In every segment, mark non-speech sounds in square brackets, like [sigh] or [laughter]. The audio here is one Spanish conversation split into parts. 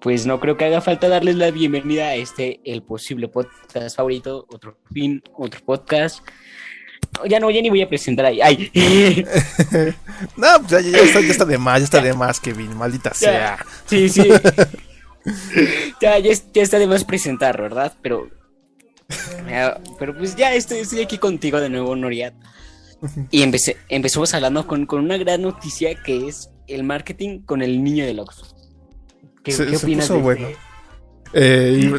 pues no creo que haga falta darles la bienvenida a este, el posible podcast favorito, otro fin, otro podcast. Ya no, ya ni voy a presentar ahí. Ay. [laughs] no, pues ya, está, de más, ya está de más, Kevin, maldita sea. Sí, sí. [laughs] ya, ya, está de más presentar, ¿verdad? Pero. Pero pues ya estoy, estoy aquí contigo de nuevo, Noriat. Y empecé, empezamos hablando con, con, una gran noticia que es el marketing con el niño del Oxxo. ¿Qué, ¿qué opinas de bueno. Eh,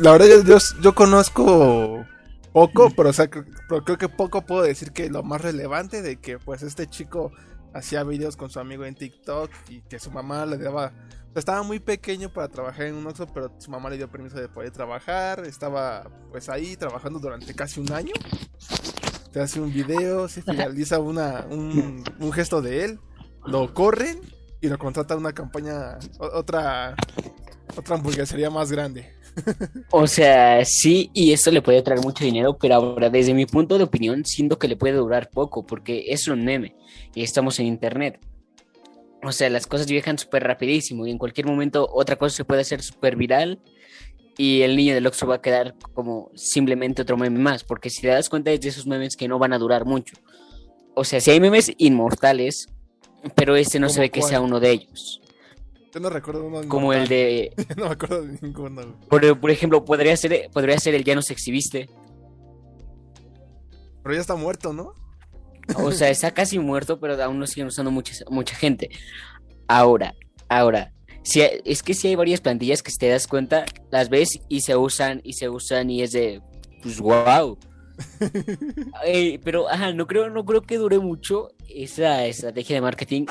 la verdad yo, yo, conozco poco, pero, o sea, pero creo que poco puedo decir que lo más relevante de que pues este chico hacía videos con su amigo en TikTok y que su mamá le daba estaba muy pequeño para trabajar en un Oxxo, pero su mamá le dio permiso de poder trabajar. Estaba pues ahí trabajando durante casi un año. Se hace un video, se finaliza una, un, un gesto de él, lo corren y lo contrata una campaña, otra, otra hamburguesería más grande. [laughs] O sea, sí, y esto le puede traer mucho dinero, pero ahora desde mi punto de opinión siento que le puede durar poco, porque es un meme y estamos en internet. O sea, las cosas viajan súper rapidísimo y en cualquier momento otra cosa se puede hacer súper viral y el niño del Oxxo va a quedar como simplemente otro meme más, porque si te das cuenta es de esos memes que no van a durar mucho. O sea, si hay memes inmortales, pero este no se ve que sea uno de ellos. Yo no recuerdo uno Como el de... [laughs] no me acuerdo de ninguno. Por, por, ejemplo, podría ser, podría ser el Ya nos exhibiste. Pero ya está muerto, ¿no? O sea, está [laughs] casi muerto, pero aún lo siguen usando mucha, mucha gente. Ahora, ahora, si es que si hay varias plantillas que si te das cuenta, las ves y se usan y se usan y es de, pues wow. [laughs] pero, ajá, no creo, no creo que dure mucho esa estrategia de marketing,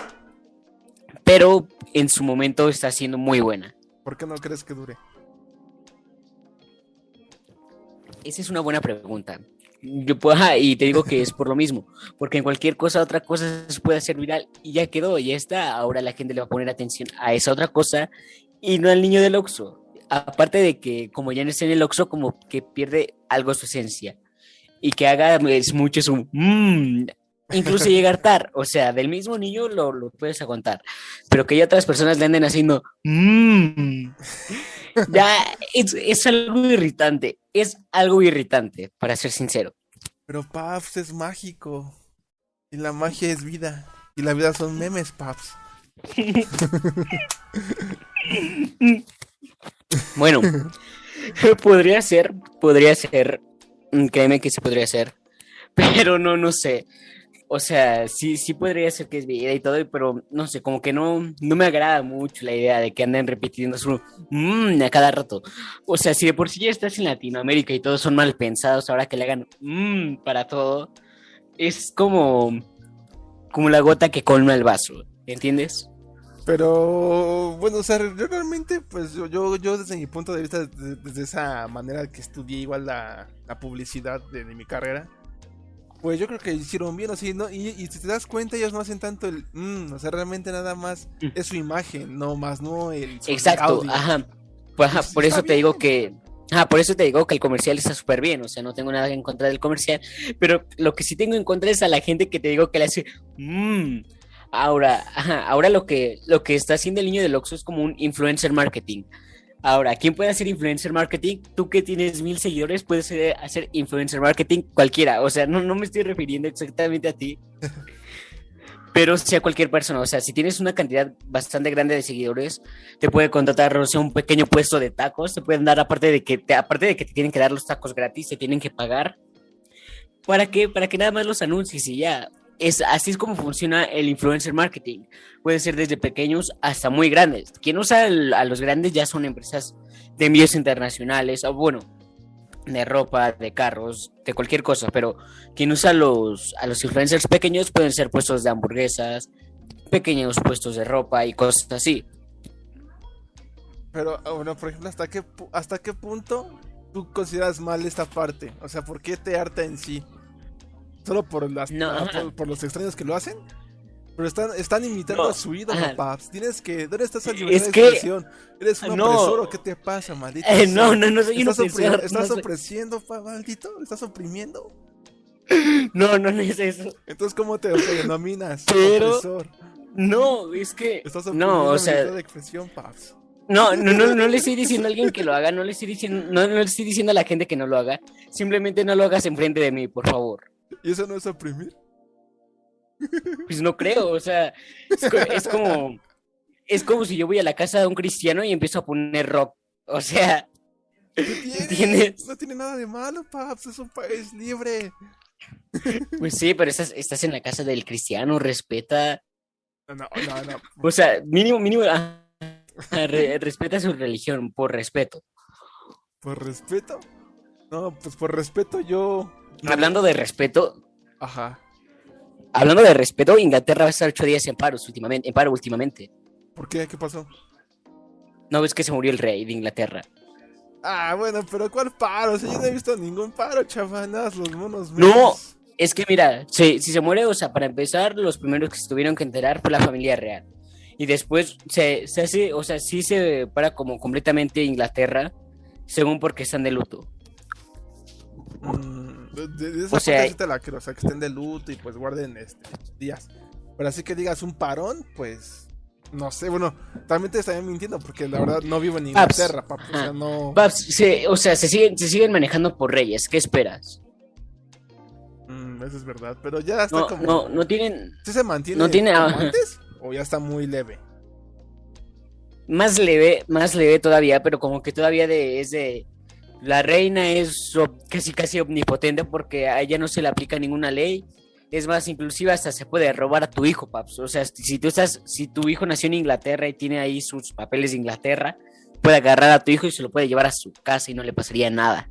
pero en su momento está siendo muy buena. ¿Por qué no crees que dure? Esa es una buena pregunta. Yo puedo, y te digo que es por lo mismo, porque en cualquier cosa, otra cosa se puede hacer viral y ya quedó, ya está. Ahora la gente le va a poner atención a esa otra cosa y no al niño del Oxxo. Aparte de que, como ya no está en el Oxxo, como que pierde algo su esencia y que haga es mucho su mmm, incluso llegar tarde. O sea, del mismo niño lo, lo, puedes aguantar, pero que ya otras personas le anden haciendo mmm, [laughs] ya es, es, algo irritante. Es algo irritante, para ser sincero. Pero Paps es mágico. Y la magia es vida. Y la vida son memes, Paps. [laughs] bueno, [laughs] podría ser, podría ser. Créeme que sí podría ser. [laughs] Pero no, no sé. O sea, sí, sí podría ser que es vida y todo, pero no sé, como que no, no me agrada mucho la idea de que anden repitiendo su mmm a cada rato. O sea, si de por sí ya estás en Latinoamérica y todos son mal pensados, ahora que le hagan mmm para todo, es como, como la gota que colma el vaso, ¿entiendes? Pero bueno, o sea, yo realmente, pues yo, yo, desde mi punto de vista, desde, esa manera que estudié igual la, la publicidad de mi carrera, pues yo creo que hicieron bien, así, ¿no? Y, si te das cuenta, ellos no hacen tanto el. Mm, o sea, realmente nada más mm. es su imagen, no más, no el. Exacto, ajá. Pues, ajá, por eso te digo que. Ah, por eso te digo que el comercial está súper bien, o sea, no tengo nada en contra del comercial, pero lo que sí tengo en contra es a la gente que te digo que le hace, mmm, ahora, [laughs] ahora lo que, lo que está haciendo el niño del Oxxo es como un influencer marketing. Ahora, ¿quién puede hacer influencer marketing? Tú que tienes mil seguidores puedes hacer influencer marketing cualquiera. O sea, no, no me estoy refiriendo exactamente a ti. [laughs] pero sí a cualquier persona. O sea, si tienes una cantidad bastante grande de seguidores, te puede contratar o sea, un pequeño puesto de tacos. Te pueden dar, aparte de que te, aparte de que te tienen que dar los tacos gratis, te tienen que pagar. ¿Para qué? Para que nada más los anuncies y ya es, así es como funciona el influencer marketing. Puede ser desde pequeños hasta muy grandes. Quien usa a los grandes ya son empresas de envíos internacionales, o bueno, de ropa, de carros, de cualquier cosa, pero quien usa los, a los influencers pequeños pueden ser puestos de hamburguesas, pequeños puestos de ropa y cosas así. Pero, ah, bueno, por ejemplo, ¿hasta qué, hasta qué punto tú consideras mal esta parte? O sea, ¿por qué te harta en sí? Solo por las por, los extraños que lo hacen. Pero están, están imitando a su ídolo, Paps. Tienes que. ¿Dónde está esa libertad de expresión? ¿Eres un opresor o qué te pasa, maldito? Eh, no, no, no soy un opresor. ¿Estás oprimiendo, maldito? ¿Estás oprimiendo? No, no, no es eso. Entonces, ¿cómo te denominas? [laughs] Pero. No, es que. Estás no, o sea. de expresión, Paps. No, no, no, no le estoy diciendo a alguien que lo haga, no le estoy diciendo, no, no le estoy diciendo a la gente que no lo haga. Simplemente no lo hagas enfrente de mí, por favor. ¿Y eso no es oprimir? Pues no creo, o sea, es, como es como si yo voy a la casa de un cristiano y empiezo a poner rock. O sea, No tiene nada de malo, paps, es un país libre. Pues sí, pero estás, estás en la casa del cristiano, respeta. No, no, no. O sea, mínimo, mínimo, ah, respeta su religión, por respeto. ¿Por respeto? No, pues por respeto yo. Hablando de respeto. Ajá. Hablando de respeto, Inglaterra va a estar ocho días en paro últimamente. En paro últimamente. ¿Por qué? ¿Qué pasó? No ves que se murió el rey de Inglaterra. Ah, bueno, pero ¿cuál paro? yo no he visto ningún paro, chavanas, los monos. No, es que mira, si, si se muere, o sea, para empezar, los primeros que se tuvieron que enterar fue la familia real. Y después se, se hace, o sea, sí se para como completamente Inglaterra, según porque están de luto. Mm, de, esa o sea, te la creo, o sea, que estén de luto y pues guarden este, días. Pero así que digas un parón, pues no sé, bueno, también te estaría mintiendo porque la verdad no vivo en Inglaterra, papi, o sea, no... o sea, se siguen, se siguen manejando por reyes, ¿qué esperas? Mm, eso es verdad, pero ya está como... No, no tienen... ¿Sí se mantiene no tiene, antes o ya está muy leve? Más leve, más leve todavía, pero como que todavía de, es de... La reina es casi casi omnipotente porque a ella no se le aplica ninguna ley es más, inclusive hasta se puede robar a tu hijo, paps. O sea, si tú estás, si tu hijo nació en Inglaterra y tiene ahí sus papeles de Inglaterra, puede agarrar a tu hijo y se lo puede llevar a su casa y no le pasaría nada.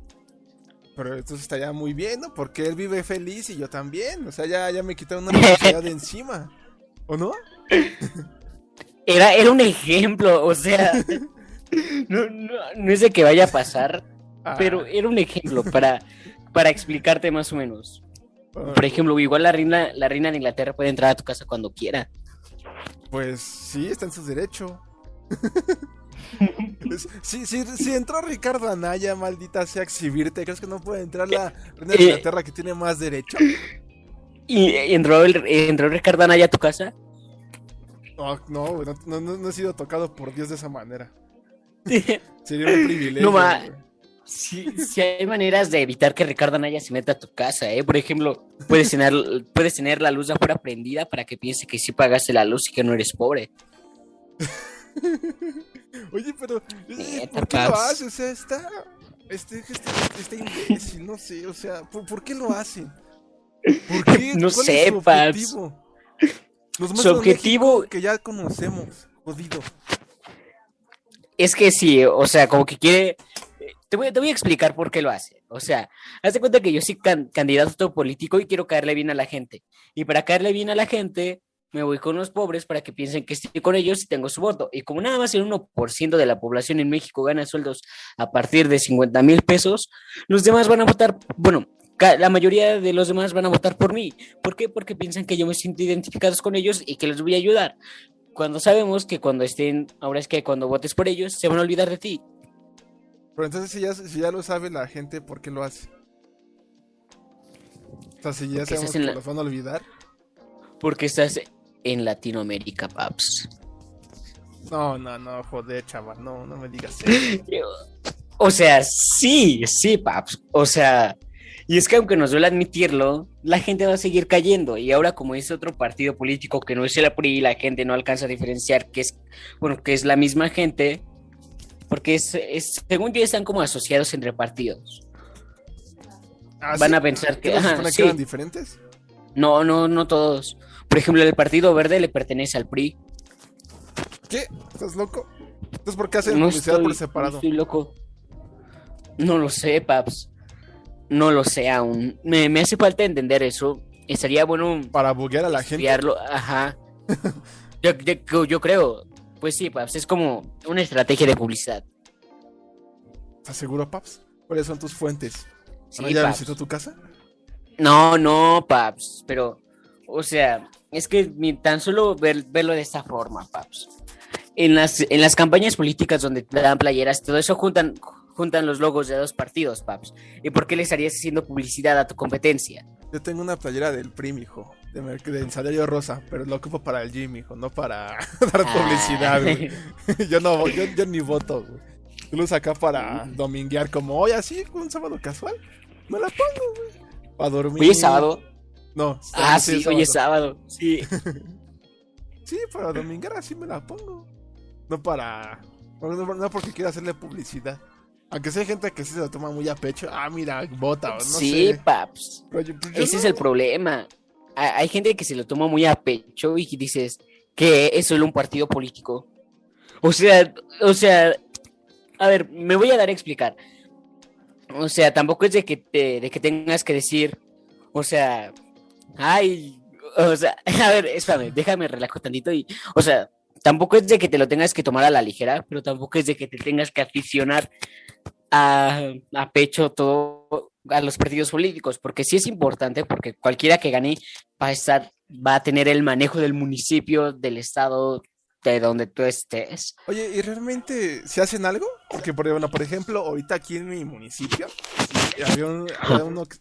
Pero entonces estaría muy bien, ¿no? Porque él vive feliz y yo también. O sea, ya, ya me quitaron una responsabilidad de encima. ¿O no? Era, era un ejemplo, o sea. [laughs] No, es de que vaya a pasar, ah. pero era un ejemplo para, para explicarte más o menos. Por ejemplo, igual la reina, la reina de Inglaterra puede entrar a tu casa cuando quiera. Pues sí, está en su derecho. [laughs] si, si, entró Ricardo Anaya, maldita sea, exhibirte, ¿crees que no puede entrar la reina de eh, Inglaterra que tiene más derecho? ¿Y entró, entró Ricardo Anaya a tu casa? no, no, no, no, he sido tocado por Dios de esa manera. [laughs] Sería un privilegio. No, Sí, sí hay maneras de evitar que Ricardo Anaya se meta a tu casa, ¿eh? Por ejemplo, puedes tener, [laughs] puedes tener la luz de afuera prendida para que piense que sí pagaste la luz y que no eres pobre. [laughs] Oye, pero ¿por qué lo hace? O sea, está, este, este, este imbécil, no sé, o sea, ¿por, qué lo hacen? ¿Por qué? [laughs] No sé, su objetivo? su objetivo que ya conocemos, jodido. Es que sí, o sea, como que quiere te voy, a explicar por qué lo hace. O sea, haz de cuenta que yo soy candidato político y quiero caerle bien a la gente. Y para caerle bien a la gente, me voy con los pobres para que piensen que estoy con ellos y tengo su voto. Y como nada más el 1% de la población en México gana sueldos a partir de 50 mil pesos, los demás van a votar, bueno, la mayoría de los demás van a votar por mí. ¿Por qué? Porque piensan que yo me siento identificados con ellos y que les voy a ayudar. Cuando sabemos que cuando estén, ahora es que cuando votes por ellos, se van a olvidar de ti. Pero entonces si ya, si ya lo sabe la gente, ¿por qué lo hace? O sea, si ya sabemos que los van a olvidar. Porque estás en Latinoamérica, paps. No, no, no, joder, chaval, no, no me digas eso. [laughs] o sea, sí, sí, paps. O sea, y es que aunque nos duele admitirlo, la gente va a seguir cayendo. Y ahora, como es otro partido político que no es el PRI, la gente no alcanza a diferenciar que es, bueno, que es la misma gente, porque es, según yo están como asociados entre partidos. ¿Ah, Van a pensar que, eran diferentes. No, no, no todos. Por ejemplo, el Partido Verde le pertenece al PRI. ¿Qué? ¿Estás loco? Entonces, ¿por qué hacen publicidad por separado? No estoy loco. No lo sé, Paps. No lo sé aún. Me, hace falta entender eso. Estaría bueno. Para buguear a la gente. Ajá. [laughs] yo, yo creo. Pues sí, Paps, es como una estrategia de publicidad. ¿Estás seguro, Paps? ¿Cuáles son tus fuentes? Sí, ¿Ya visitó tu casa? No, no, Paps, pero, o sea, es que tan solo verlo de esta forma, Paps. En las, en las campañas políticas donde te dan playeras, todo eso juntan, juntan los logos de dos partidos, Paps. ¿Y por qué le estarías haciendo publicidad a tu competencia? Yo tengo una playera del PRI, hijo. Del salario rosa, pero lo ocupo para el gym, hijo, no para [laughs] dar ah. publicidad, güey. [laughs] yo no, yo, ni voto, güey. Yo lo uso acá para dominguear como hoy así, un sábado casual. Me la pongo, güey. Para dormir. Hoy es sábado. No. Ah, sí, hoy es sábado. Sí. [laughs] sí, para dominguear así me la pongo. No para. No, porque quiera hacerle publicidad. Aunque sea gente que sí se lo toma muy a pecho. Ah, mira, vota. No sí, paps. Pues Ese es el problema. Hay gente que se lo toma muy a pecho y dices que es solo un partido político. O sea, o sea, a ver, me voy a dar a explicar. O sea, tampoco es de que te, de que tengas que decir, o sea, ay, o sea, [laughs] a ver, espérame, déjame relajo tantito y, o sea, tampoco es de que te lo tengas que tomar a la ligera, pero tampoco es de que te tengas que aficionar a, a pecho todo a los partidos políticos, porque sí es importante, porque cualquiera que gane va a estar, va a tener el manejo del municipio, del estado, de donde tú estés. Oye, ¿y realmente se hacen algo? Porque, por, bueno, por ejemplo, ahorita aquí en mi municipio había,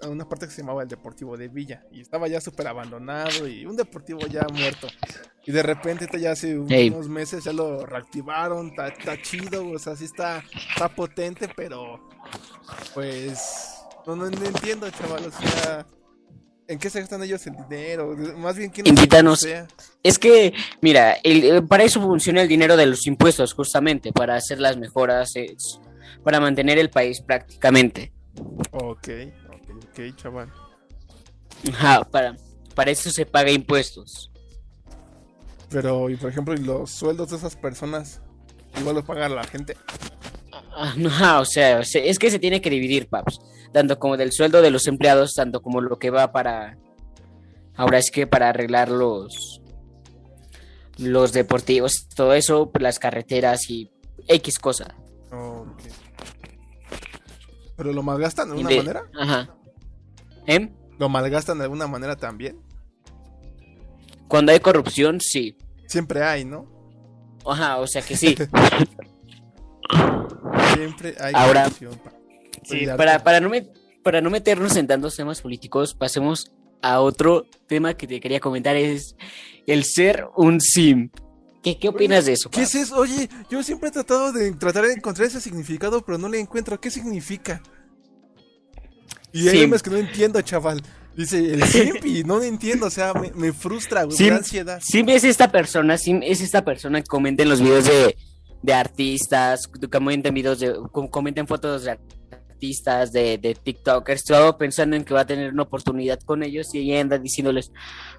una parte que se llamaba el Deportivo de Villa y estaba ya súper abandonado y un deportivo ya muerto. Y de repente, ya hace unos meses ya lo reactivaron, está, chido, o sea, sí está, está potente, pero pues no, no, no entiendo, chaval, o sea ¿En qué se gastan ellos el dinero? Más bien, ¿quién Invítanos. Es que, mira, eh, para eso funciona el dinero de los impuestos, justamente, para hacer las mejoras, para mantener el país prácticamente. Ok, ok, ok, chaval. Ajá, para, para eso se paga impuestos. Pero, y por ejemplo, los sueldos de esas personas, igual los paga la gente. No, o sea, es que se tiene que dividir, paps tanto como del sueldo de los empleados, tanto como lo que va para, ahora es que para arreglar los, los deportivos, todo eso, las carreteras y X cosa. ¿Pero lo malgastan de alguna manera? Ajá. ¿Eh? ¿Lo malgastan de alguna manera también? Cuando hay corrupción, sí. Siempre hay, ¿no? Ajá, o sea que sí. [laughs] Siempre hay corrupción. Sí, para, para, no para no meternos en tantos temas políticos, pasemos a otro tema que te quería comentar, es el ser un sim. ¿Qué, qué opinas de eso? ¿Qué es eso? Oye, yo siempre he tratado de tratar de encontrar ese significado, pero no le encuentro. ¿Qué significa? Y hay es que no entiendo, chaval. Dice el simp y no lo entiendo, o sea, me, frustra, güey, me da ansiedad. Sim es esta persona, sim es esta persona que comenta en los videos de, de artistas, comenta videos de, comenta en fotos de artistas, de, de TikTokers, todo pensando en que va a tener una oportunidad con ellos y ella anda diciéndoles,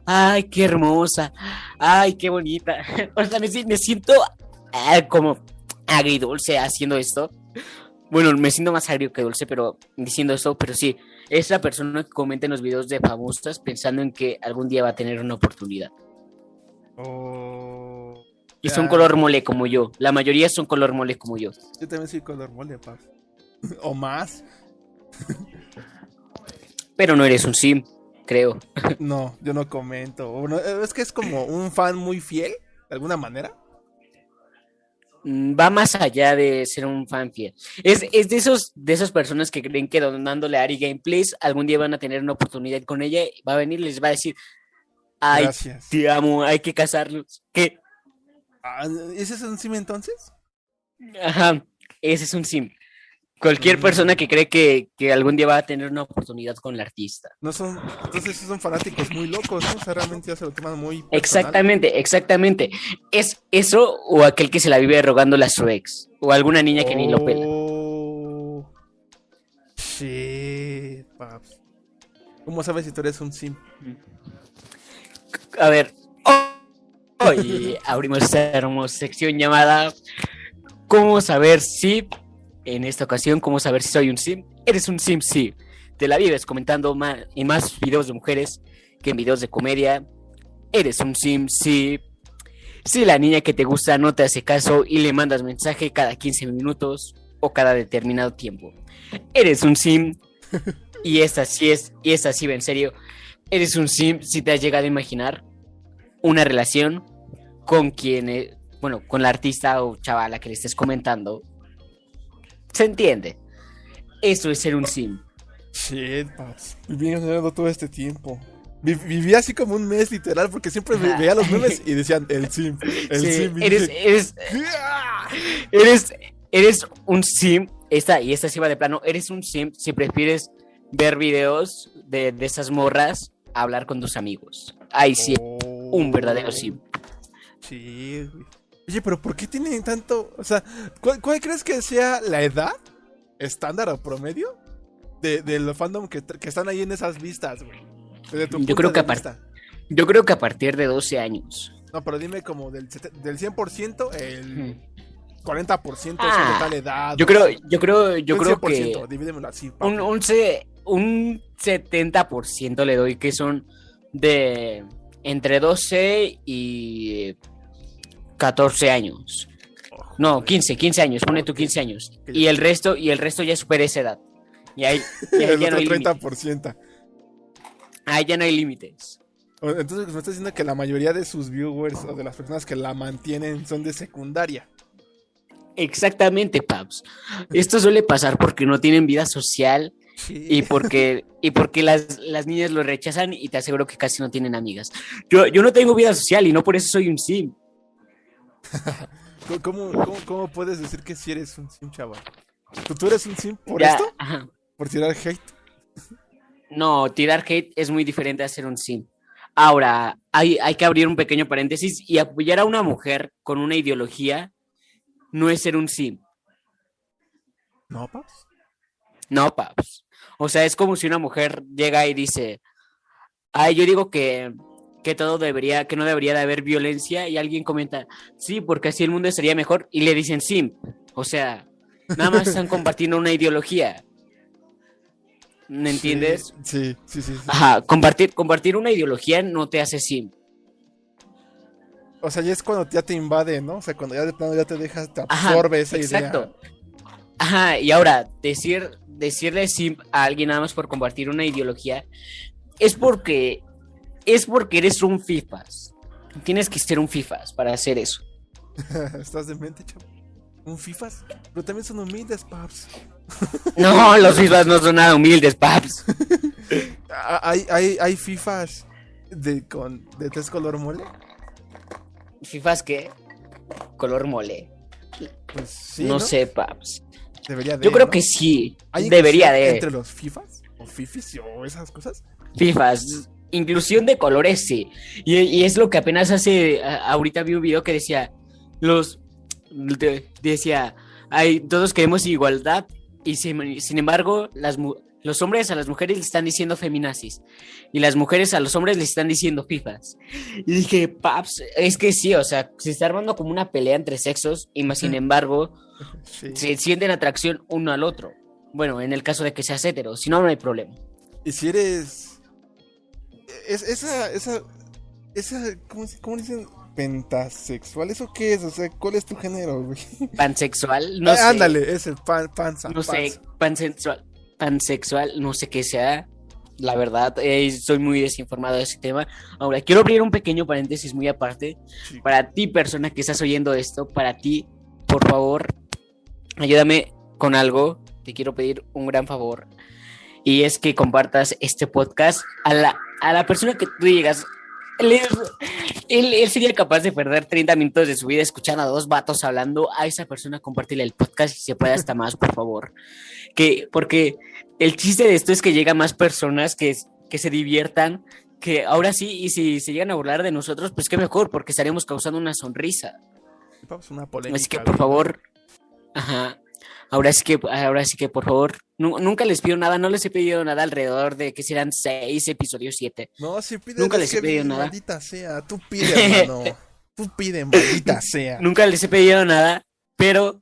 ay, qué hermosa, ay, qué bonita. [laughs] o sea, me, siento ah, como agridulce haciendo esto. Bueno, me siento más agrio que dulce, pero diciendo esto, pero sí, es la persona que comenta en los videos de famosas pensando en que algún día va a tener una oportunidad. Oh, y son color mole como yo. La mayoría son color mole como yo. Yo también soy color mole, paz. [laughs] o más. Pero no eres un sim, creo. [laughs] no, yo no comento. es que es como un fan muy fiel, de alguna manera. Mm, va más allá de ser un fan fiel. Es, de esos de esas personas que creen que donándole a Ari Gameplays algún día van a tener una oportunidad con ella, va a venir y les va a decir, ay, te amo, hay que casarnos. ¿Qué? Ah, ¿Ese es un sim entonces? Ajá, ese es un sim. Cualquier mm. persona que cree que, algún día va a tener una oportunidad con el artista. No son, entonces son fanáticos muy locos, ¿no? O sea, realmente ya se lo toman muy. Exactamente, exactamente. Es eso o aquel que se la vive rogándole a su ex. O alguna niña que ni lo pela. Sí, oh, paps. ¿Cómo sabes si tú eres un sim? A ver. [laughs] Hoy abrimos esta hermosa sección llamada ¿Cómo saber si en esta ocasión, ¿cómo saber si soy un sim? Eres un sim, sí. Te la vives comentando más, en más videos de mujeres que en videos de comedia. Eres un sim, sí. Si la niña que te gusta no te hace caso y le mandas mensaje cada 15 minutos o cada determinado tiempo. Eres un sim. [laughs] y esta sí es, y esta sí va en serio. Eres un sim si te has llegado a imaginar una relación con quien, eh, bueno, con la artista o chavala que le estés comentando ¿Se entiende? Eso es ser un sim. Shit, paps. Viviendo todo este tiempo. vivía así como un mes literal porque siempre veía los memes y decían el sim, el sim. Eres, eres, eres, eres un sim, esta, y esta sí va de plano, eres un sim si prefieres ver videos de, de esas morras a hablar con tus amigos. Ahí sí, un verdadero sim. Sí, Oye, pero ¿por qué tienen tanto? O sea, ¿cuál, crees que sea la edad estándar o promedio de, de los fandom que, que, están ahí en esas listas, güey? yo, creo que a yo creo que a partir de 12 años. No, pero dime como del, del 100%, el 40% es ah, de tal edad. Yo creo, yo creo, yo creo que así, un, un, un 70% le doy que son de entre 12 y 14 años. No, 15, 15 años, pone tú 15 años. Y el resto, y el resto ya supera esa edad. Y ahí, [laughs] ya no hay 30%. Ahí ya no hay límites. Entonces me estás diciendo que la mayoría de sus viewers o de las personas que la mantienen son de secundaria. Exactamente, Paps. Esto suele pasar porque no tienen vida social y porque, y porque las, niñas lo rechazan y te aseguro que casi no tienen amigas. Yo, yo no tengo vida social y no por eso soy un sim. ¿Cómo, puedes decir que si eres un sim, chaval? ¿Tú, eres un sim por esto? ¿Por tirar hate? No, tirar hate es muy diferente a ser un sim. Ahora, hay, hay que abrir un pequeño paréntesis y apoyar a una mujer con una ideología no es ser un sim. ¿No, Paps? No, Paps. O sea, es como si una mujer llega y dice, ay, yo digo que, que todo debería, que no debería de haber violencia y alguien comenta, sí, porque así el mundo sería mejor y le dicen sim. O sea, nada más están compartiendo una ideología. ¿Me entiendes? Sí, sí, sí, Ajá, compartir, compartir una ideología no te hace sim. O sea, ya es cuando ya te invade, ¿no? O sea, cuando ya de plano ya te dejas, te absorbe esa exacto. Ajá, y ahora, decir, decirle sim a alguien nada más por compartir una ideología es porque es porque eres un FIFAs. Tienes que ser un FIFAs para hacer eso. [laughs] ¿Estás de mente, chavo? ¿Un FIFAs? Pero también son humildes, paps. [laughs] No, los FIFAs no son nada humildes, paps. [laughs] Ah, ¿Hay, hay, hay FIFAs de, con, de tres color mole? ¿FIFAs qué? Color mole. Pues sí, no, sé, paps. Debería de, Yo creo que sí. Debería de. ¿Entre los FIFAs? ¿O FIFIs o esas cosas? FIFAs. Inclusión de colores, sí. Y, es lo que apenas hace. ahorita vi un video que decía. Los. decía. Hay, todos queremos igualdad. Y sin, sin embargo, las, los hombres a las mujeres le están diciendo feminazis y las mujeres a los hombres le están diciendo fifas. Y dije, paps, es que sí, o sea, se está armando como una pelea entre sexos y más sin embargo [laughs] se sienten atracción uno al otro. Bueno, en el caso de que seas hetero, si no, no hay problema. Y si eres... Es, esa, esa, esa, ¿cómo, cómo dicen? pentasexual, ¿eso qué es? O sea, ¿cuál es tu género, güey? Pansexual, [laughs] no ah, sé. Ándale, es el pan, panza. No sé, pansexual pansexual, no sé qué sea. La verdad, eh, soy muy desinformado de ese tema. Ahora, quiero abrir un pequeño paréntesis muy aparte. Para ti, persona que estás oyendo esto, para ti, por favor, ayúdame con algo. Te quiero pedir un gran favor. Y es que compartas este podcast a la, a la persona que tú digas. Él, sería capaz de perder 30 minutos de su vida escuchando a dos vatos hablando. A esa persona compartirle el podcast y se puede hasta más, por favor. Que, porque el chiste de esto es que llega más personas que, que se diviertan, que ahora sí, y si se llegan a burlar de nosotros, pues qué mejor, porque estaremos causando una sonrisa. Una Así que por favor, ajá, ahora sí que, ahora sí que por favor, nunca les pido nada, no les he pedido nada alrededor de que serán seis episodios, siete. No, si pides nunca les he pedido nada. Maldita sea, tú pide, hermano. [laughs] tú maldita sea. Nunca les he pedido nada, pero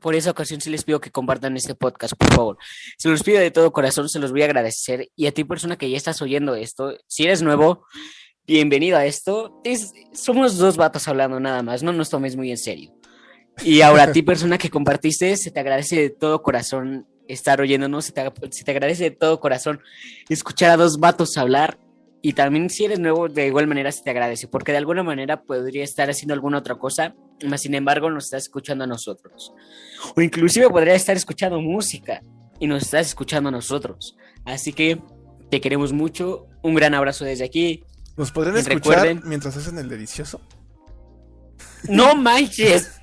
por esa ocasión sí les pido que compartan este podcast, por favor. Se los pido de todo corazón, se los voy a agradecer. Y a ti, persona que ya estás oyendo esto, si eres nuevo, bienvenido a esto. somos dos vatos hablando nada más, no nos tomes muy en serio. Y ahora a ti, persona que compartiste, se te agradece de todo corazón estar oyéndonos, se te, se te agradece de todo corazón escuchar a dos vatos hablar y también si eres nuevo, de igual manera se te agradece, porque de alguna manera podría estar haciendo alguna otra cosa, mas sin embargo nos estás escuchando a nosotros. O inclusive podría estar escuchando música y nos estás escuchando a nosotros. Así que te queremos mucho. Un gran abrazo desde aquí. ¿Nos podrían escuchar mientras hacen el delicioso? No manches.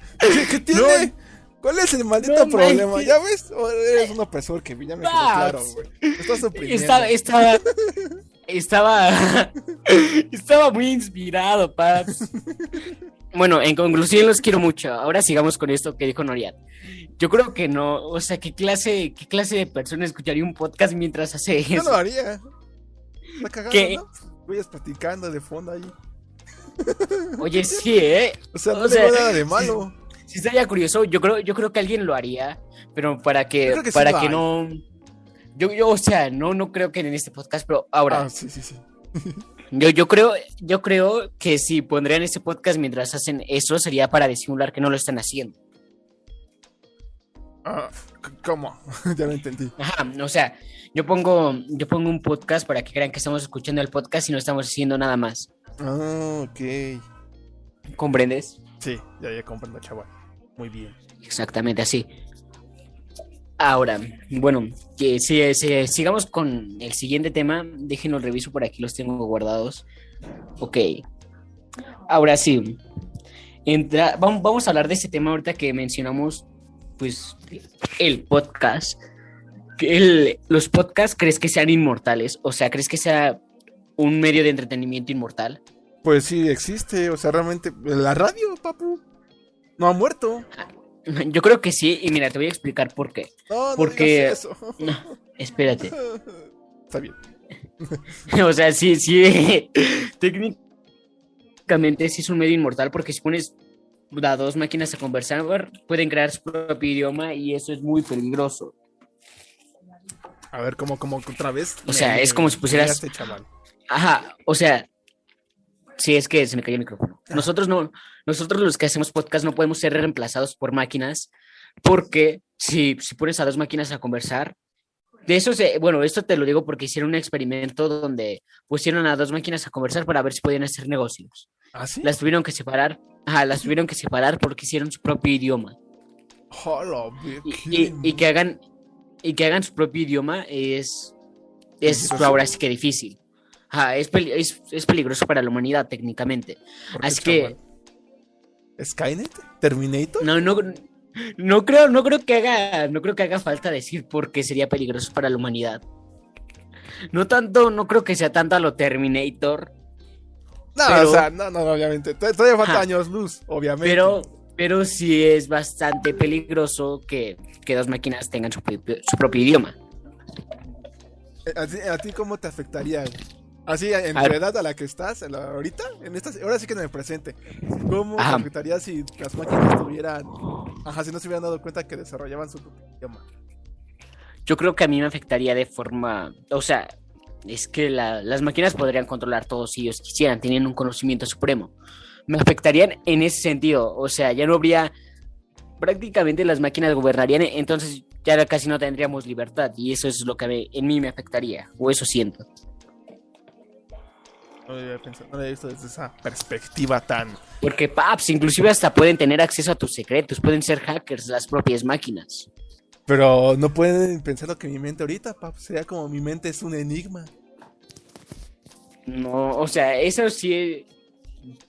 ¿Qué, tiene? ¿Cuál es el maldito problema? ¿Ya ves? eres un opresor que ya me quedó claro, güey. Estás oprimiendo. Estaba, estaba, estaba, [laughs] estaba muy inspirado, Paps. Bueno, en conclusión los quiero mucho. Ahora sigamos con esto que dijo Noriat. Yo creo que no, o sea, ¿qué clase, qué clase de persona escucharía un podcast mientras hace eso? Yo lo haría. Está cagado, ¿Qué? ¿no? Voy platicando de fondo ahí. Oye, sí, ¿eh? O sea, no o nada de malo. Si, estaría curioso, yo creo, yo creo que alguien lo haría, pero para que, para que no... Yo, yo, o sea, no, no creo que en este podcast, pero ahora... Ah, sí, sí, sí. Yo, yo, creo, yo creo que si pondrían este podcast mientras hacen eso, sería para disimular que no lo están haciendo. Ah, ¿Cómo? [laughs] ya lo entendí. Ajá, o sea, yo pongo, yo pongo un podcast para que crean que estamos escuchando el podcast y no estamos haciendo nada más. Ah, ok. ¿Comprendes? Sí, ya, ya comprendo, chaval. Muy bien. Exactamente así. Ahora, bueno, que si, sigamos con el siguiente tema. Déjenlo reviso por aquí, los tengo guardados. Ok. Ahora sí. Entra, vamos, vamos a hablar de ese tema ahorita que mencionamos, pues, el podcast. El, ¿Los podcasts crees que sean inmortales? O sea, ¿crees que sea un medio de entretenimiento inmortal? Pues sí, existe. O sea, realmente. La radio, papu. No ha muerto. Yo creo que sí, y mira, te voy a explicar por qué. No, no Porque. Eso. No, espérate. [laughs] Está bien. [laughs] o sea, sí, sí. [laughs] Técnicamente sí es un medio inmortal porque si pones a dos máquinas a conversar, pueden crear su propio idioma y eso es muy peligroso. A ver, como, como otra vez. O sea, es como si pusieras. Ajá, o sea, sí, es que se me cayó el micrófono. Ah. Nosotros no, nosotros los que hacemos podcast no podemos ser reemplazados por máquinas, porque si, si pones a dos máquinas a conversar, de eso se, bueno, esto te lo digo porque hicieron un experimento donde pusieron a dos máquinas a conversar para ver si podían hacer negocios. ¿Ah, sí? Las tuvieron que separar, ajá, las tuvieron que separar porque hicieron su propio idioma. y, y, que hagan y que hagan su propio idioma es, es ahora sí que difícil. Es, es, peligroso para la humanidad técnicamente. Así que... ¿Skynet? ¿Terminator? No, no, no creo, no creo que haga, no creo que haga falta decir por qué sería peligroso para la humanidad. No tanto, no creo que sea tanto a lo Terminator. No, o sea, no, no, obviamente. Todavía falta años luz, obviamente. Pero, pero sí es bastante peligroso que, que dos máquinas tengan su, propio idioma. Eh, ¿A ti, cómo te afectaría? Así, en la edad a la que estás, ahorita, en esta, ahora sí que en el presente. ¿Cómo te afectaría si las máquinas tuvieran, ajá, si no se hubieran dado cuenta que desarrollaban su propio idioma? Yo creo que a mí me afectaría de forma, o sea, es que las máquinas podrían controlar todo si ellos quisieran, teniendo un conocimiento supremo me afectarían en ese sentido. O sea, ya no habría. Prácticamente las máquinas gobernarían, entonces ya casi no tendríamos libertad. Y eso es lo que en mí me afectaría, o eso siento. No lo había, pensado, no lo había visto desde esa perspectiva tan. Porque, paps, inclusive hasta pueden tener acceso a tus secretos, pueden ser hackers las propias máquinas. Pero no pueden pensar lo que mi mente ahorita, paps. Sería como mi mente es un enigma. No, o sea, eso sí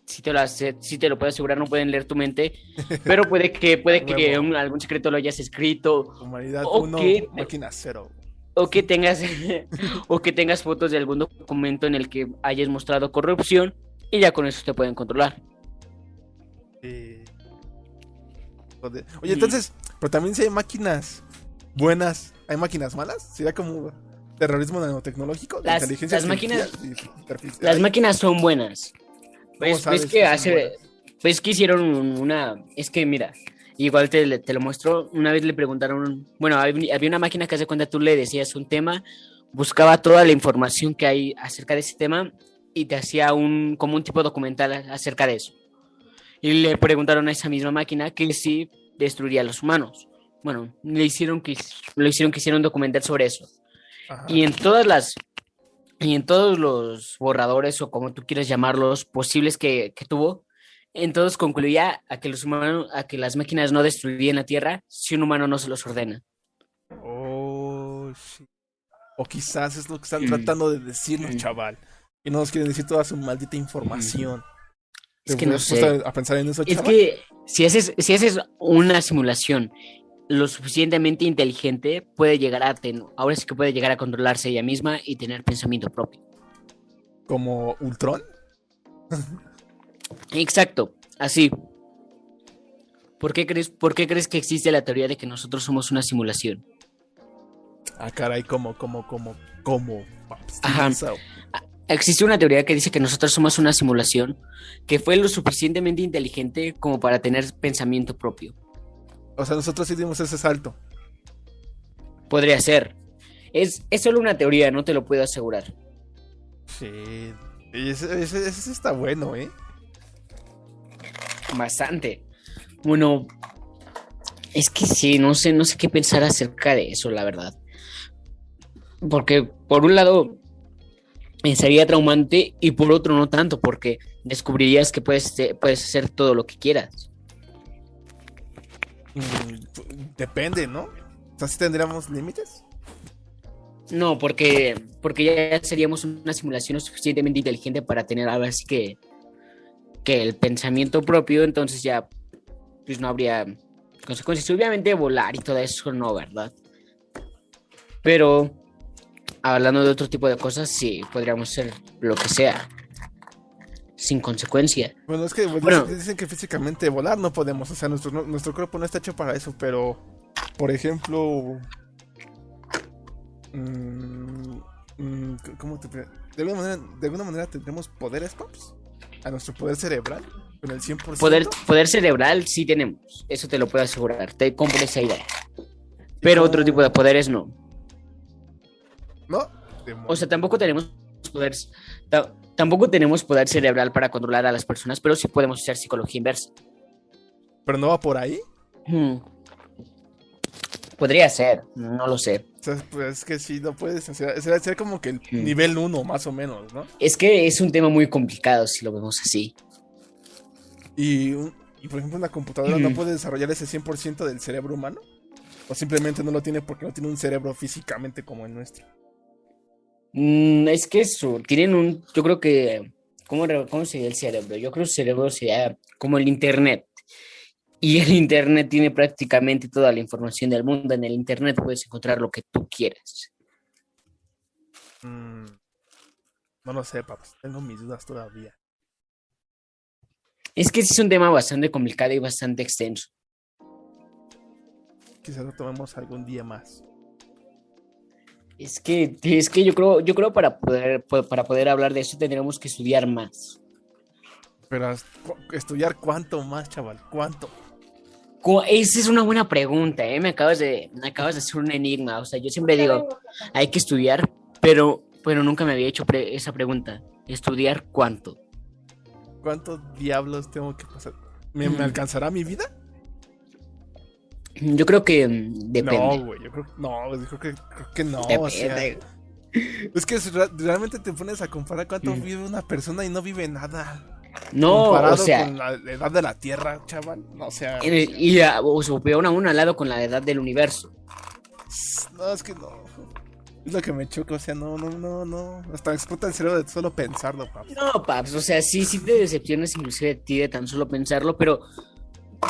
si te, lo, si te lo puedo asegurar, no pueden leer tu mente, [laughs] pero puede que, puede que algún secreto lo hayas escrito. Humanidad o que, máquina cero. O que, tengas, [laughs] o que tengas fotos de algún documento en el que hayas mostrado corrupción y ya con eso te pueden controlar. Oye, entonces, pero también si hay máquinas buenas, ¿hay máquinas malas? ¿Sería como terrorismo nanotecnológico? Las, las máquinas, las máquinas son buenas. Pues, ves que hace. Pues que hicieron una. Es que mira, igual te, te, lo muestro. Una vez le preguntaron. Bueno, había una máquina que hace cuenta tú le decías un tema, buscaba toda la información que hay acerca de ese tema y te hacía un como un tipo documental acerca de eso. Y le preguntaron a esa misma máquina que si destruiría a los humanos. Bueno, le hicieron que lo hicieron que hiciera un documental sobre eso. Y en todas las y en todos los borradores o como tú quieras llamarlos posibles que, tuvo, en todos concluía a que los humanos, a que las máquinas no destruirían la Tierra si un humano no se los ordena. Oh, O quizás es lo que están mm. tratando de decirnos, mm. chaval. Y no nos quieren decir toda su maldita información. Es que no sé. A pensar en eso, es que si haces, si haces una simulación lo suficientemente inteligente, puede llegar a tener, ahora sí que puede llegar a controlarse ella misma y tener pensamiento propio. ¿Como Ultron? [laughs] Exacto, así. ¿Por qué, crees, ¿Por qué crees que existe la teoría de que nosotros somos una simulación? Ah, caray, como, como, como, como. Ajá. Existe una teoría que dice que nosotros somos una simulación que fue lo suficientemente inteligente como para tener pensamiento propio. O sea, nosotros sí dimos ese salto. Podría ser. Es, es solo una teoría, no te lo puedo asegurar. Sí. Ese, ese, está bueno, ¿eh? Bastante. Bueno, es que sí, no sé, no sé qué pensar acerca de eso, la verdad. Porque por un lado sería traumante y por otro no tanto, porque descubrirías que puedes, puedes hacer todo lo que quieras. Mm, depende, ¿no? O sea, tendríamos límites. No, porque, porque ya seríamos una simulación suficientemente inteligente para tener algo así que, que el pensamiento propio, entonces ya pues no habría consecuencias. Obviamente volar y todo eso no, ¿verdad? Pero hablando de otro tipo de cosas, sí, podríamos ser lo que sea. Sin consecuencia. Bueno, es que bueno, dicen que físicamente volar no podemos. O sea, nuestro, nuestro cuerpo no está hecho para eso. Pero, por ejemplo. Mmm, ¿Cómo te.? De alguna, manera, de alguna manera tendremos poderes, Pops. A nuestro poder cerebral. Con el 100%. Poder, poder cerebral sí tenemos. Eso te lo puedo asegurar. Te compro esa idea. Pero otro tipo de poderes no. ¿No? O sea, tampoco tenemos poder, tampoco tenemos poder cerebral para controlar a las personas, pero sí podemos hacer psicología inversa. ¿Pero no va por ahí? Hmm. Podría ser, no lo sé. Sea, pues es que sí, no puedes hacer. Sería, como que el nivel 1, más o menos, ¿no? Es que es un tema muy complicado si lo vemos así. Y, por ejemplo, una computadora no hmm. puede desarrollar ese 100% del cerebro humano. O simplemente no lo tiene porque no tiene un cerebro físicamente como el nuestro. Mm, es que eso, tienen un, yo creo que, ¿cómo, ¿cómo sería el cerebro? Yo creo que el cerebro sería como el Internet. Y el Internet tiene prácticamente toda la información del mundo. En el Internet puedes encontrar lo que tú quieras. Mm, no lo sé, papá. Tengo mis dudas todavía. Es que es un tema bastante complicado y bastante extenso. Quizás lo tomemos algún día más. Es que, es que yo creo, yo creo para poder, para poder hablar de eso tendríamos que estudiar más. Pero estudiar cuánto más, chaval, cuánto. Esa es una buena pregunta, ¿eh? Me acabas de, me acabas de hacer un enigma. O sea, yo siempre digo, hay que estudiar, pero, pero nunca me había hecho esa pregunta. ¿Estudiar cuánto? ¿Cuántos diablos tengo que pasar? ¿Me, ¿me alcanzará mi vida? Yo creo que mm, depende. No, güey, yo creo, no, yo creo que, creo que no. O sea, es que realmente te pones a comparar cuánto mm. vive una persona y no vive nada. No, o sea. Con la edad de la Tierra, chaval. o sea. Y, a, o peor aún al lado con la edad del universo. No, es que no. Es lo que me choca, o sea, no, no, no, no. Hasta explota el cerebro de solo pensarlo, paps. No, paps, o sea, sí, sí te decepcionas inclusive de ti de tan solo pensarlo, pero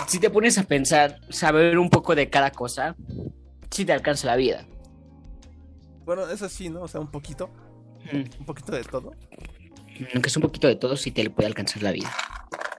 si te pones a pensar, saber un poco de cada cosa, sí te alcanza la vida. Bueno, eso sí, ¿no? O sea, un poquito. Un poquito de todo. Aunque es un poquito de todo, sí te puede alcanzar la vida.